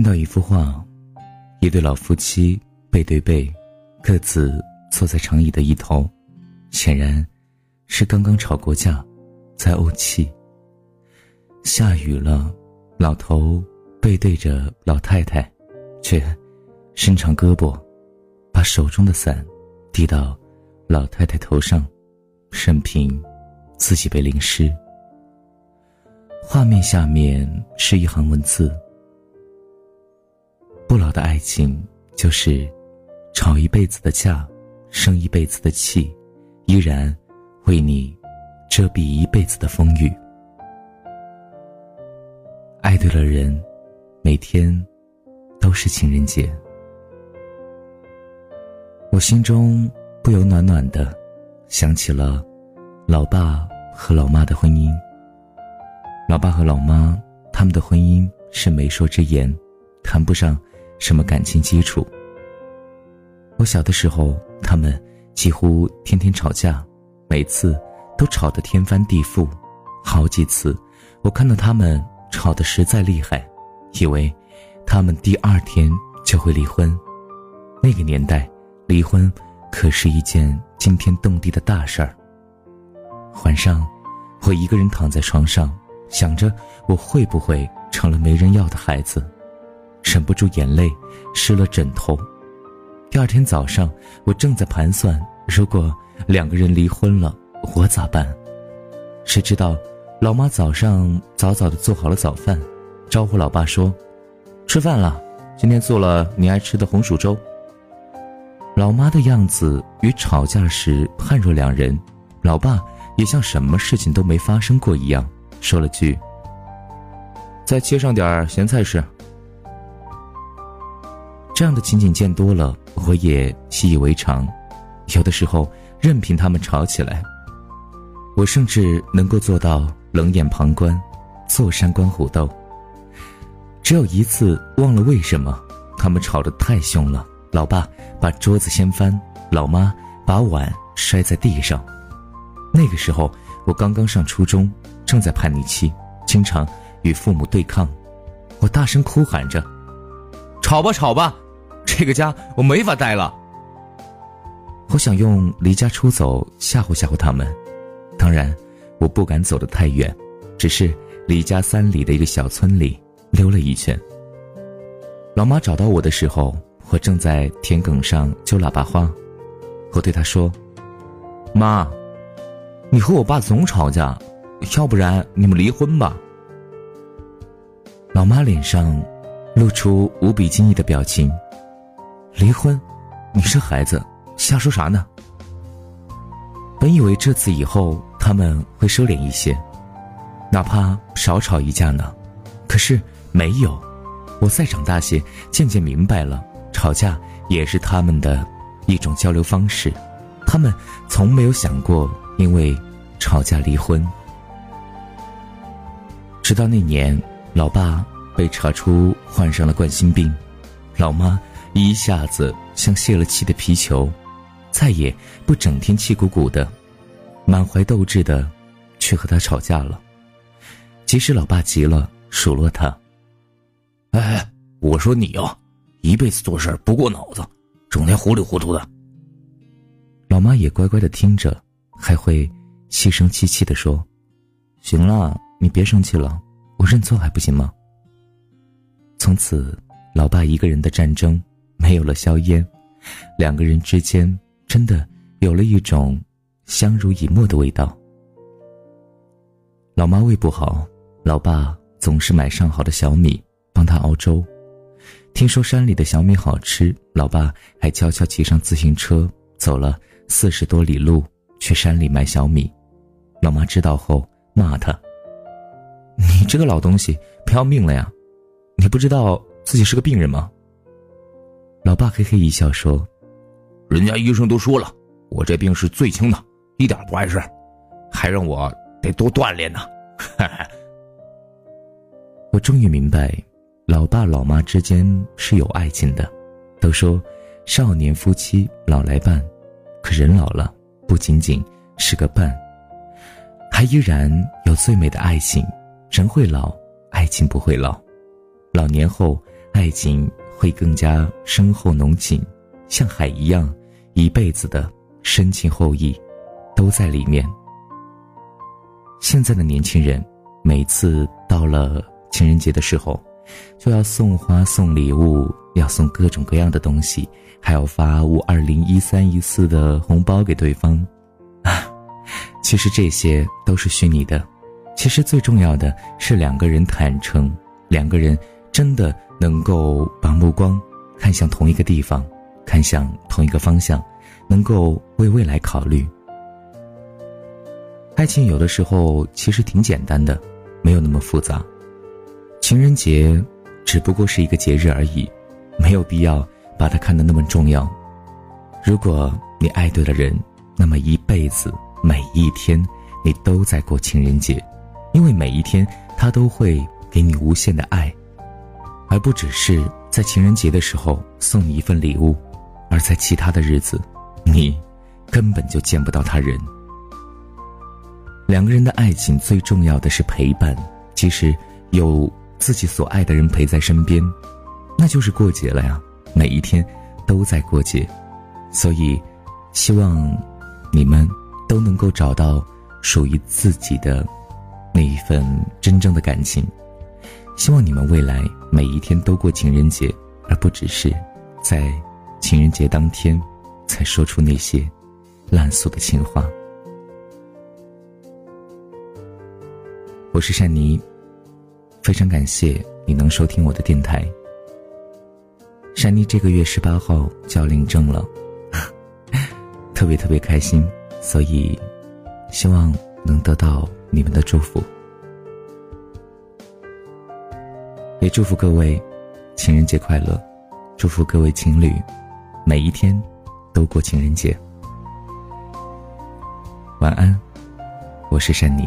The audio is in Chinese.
看到一幅画，一对老夫妻背对背，各自坐在长椅的一头，显然是刚刚吵过架，在怄气。下雨了，老头背对着老太太，却伸长胳膊，把手中的伞递到老太太头上，任凭自己被淋湿。画面下面是一行文字。不老的爱情，就是吵一辈子的架，生一辈子的气，依然为你遮蔽一辈子的风雨。爱对了人，每天都是情人节。我心中不由暖暖的，想起了老爸和老妈的婚姻。老爸和老妈他们的婚姻是媒妁之言，谈不上。什么感情基础？我小的时候，他们几乎天天吵架，每次都吵得天翻地覆。好几次，我看到他们吵得实在厉害，以为他们第二天就会离婚。那个年代，离婚可是一件惊天动地的大事儿。晚上，我一个人躺在床上，想着我会不会成了没人要的孩子。忍不住眼泪湿了枕头。第二天早上，我正在盘算，如果两个人离婚了，我咋办？谁知道，老妈早上早早的做好了早饭，招呼老爸说：“吃饭了，今天做了你爱吃的红薯粥。”老妈的样子与吵架时判若两人，老爸也像什么事情都没发生过一样，说了句：“再切上点咸菜吃。”这样的情景见多了，我也习以为常。有的时候，任凭他们吵起来，我甚至能够做到冷眼旁观，坐山观虎斗。只有一次，忘了为什么，他们吵得太凶了。老爸把桌子掀翻，老妈把碗摔在地上。那个时候，我刚刚上初中，正在叛逆期，经常与父母对抗。我大声哭喊着：“吵吧，吵吧！”这个家我没法待了。我想用离家出走吓唬吓唬他们，当然，我不敢走得太远，只是离家三里的一个小村里溜了一圈。老妈找到我的时候，我正在田埂上揪喇叭花。我对她说：“妈，你和我爸总吵架，要不然你们离婚吧。”老妈脸上露出无比惊异的表情。离婚？你是孩子，瞎说啥呢？本以为这次以后他们会收敛一些，哪怕少吵一架呢。可是没有。我再长大些，渐渐明白了，吵架也是他们的一种交流方式。他们从没有想过因为吵架离婚。直到那年，老爸被查出患上了冠心病，老妈。一下子像泄了气的皮球，再也不整天气鼓鼓的，满怀斗志的去和他吵架了。即使老爸急了，数落他：“哎，我说你哦，一辈子做事不过脑子，整天糊里糊涂的。”老妈也乖乖的听着，还会细声气气的说：“行了，你别生气了，我认错还不行吗？”从此，老爸一个人的战争。没有了硝烟，两个人之间真的有了一种相濡以沫的味道。老妈胃不好，老爸总是买上好的小米帮她熬粥。听说山里的小米好吃，老爸还悄悄骑上自行车走了四十多里路去山里买小米。老妈知道后骂他：“你这个老东西，不要命了呀？你不知道自己是个病人吗？”老爸嘿嘿一笑说：“人家医生都说了，我这病是最轻的，一点不碍事，还让我得多锻炼呢。”我终于明白，老爸老妈之间是有爱情的。都说少年夫妻老来伴，可人老了不仅仅是个伴，还依然有最美的爱情。人会老，爱情不会老。老年后。爱情会更加深厚浓情，像海一样，一辈子的深情厚谊，都在里面。现在的年轻人，每次到了情人节的时候，就要送花送礼物，要送各种各样的东西，还要发五二零一三一四的红包给对方。啊，其实这些都是虚拟的。其实最重要的是两个人坦诚，两个人真的能够把目光看向同一个地方，看向同一个方向，能够为未来考虑。爱情有的时候其实挺简单的，没有那么复杂。情人节只不过是一个节日而已，没有必要把它看得那么重要。如果你爱对了人，那么一辈子每一天你都在过情人节。因为每一天，他都会给你无限的爱，而不只是在情人节的时候送你一份礼物，而在其他的日子，你根本就见不到他人。两个人的爱情最重要的是陪伴，其实有自己所爱的人陪在身边，那就是过节了呀。每一天都在过节，所以希望你们都能够找到属于自己的。那一份真正的感情，希望你们未来每一天都过情人节，而不只是在情人节当天才说出那些烂俗的情话。我是善妮，非常感谢你能收听我的电台。善妮这个月十八号就要领证了，特别特别开心，所以希望能得到。你们的祝福，也祝福各位情人节快乐，祝福各位情侣每一天都过情人节。晚安，我是珊妮。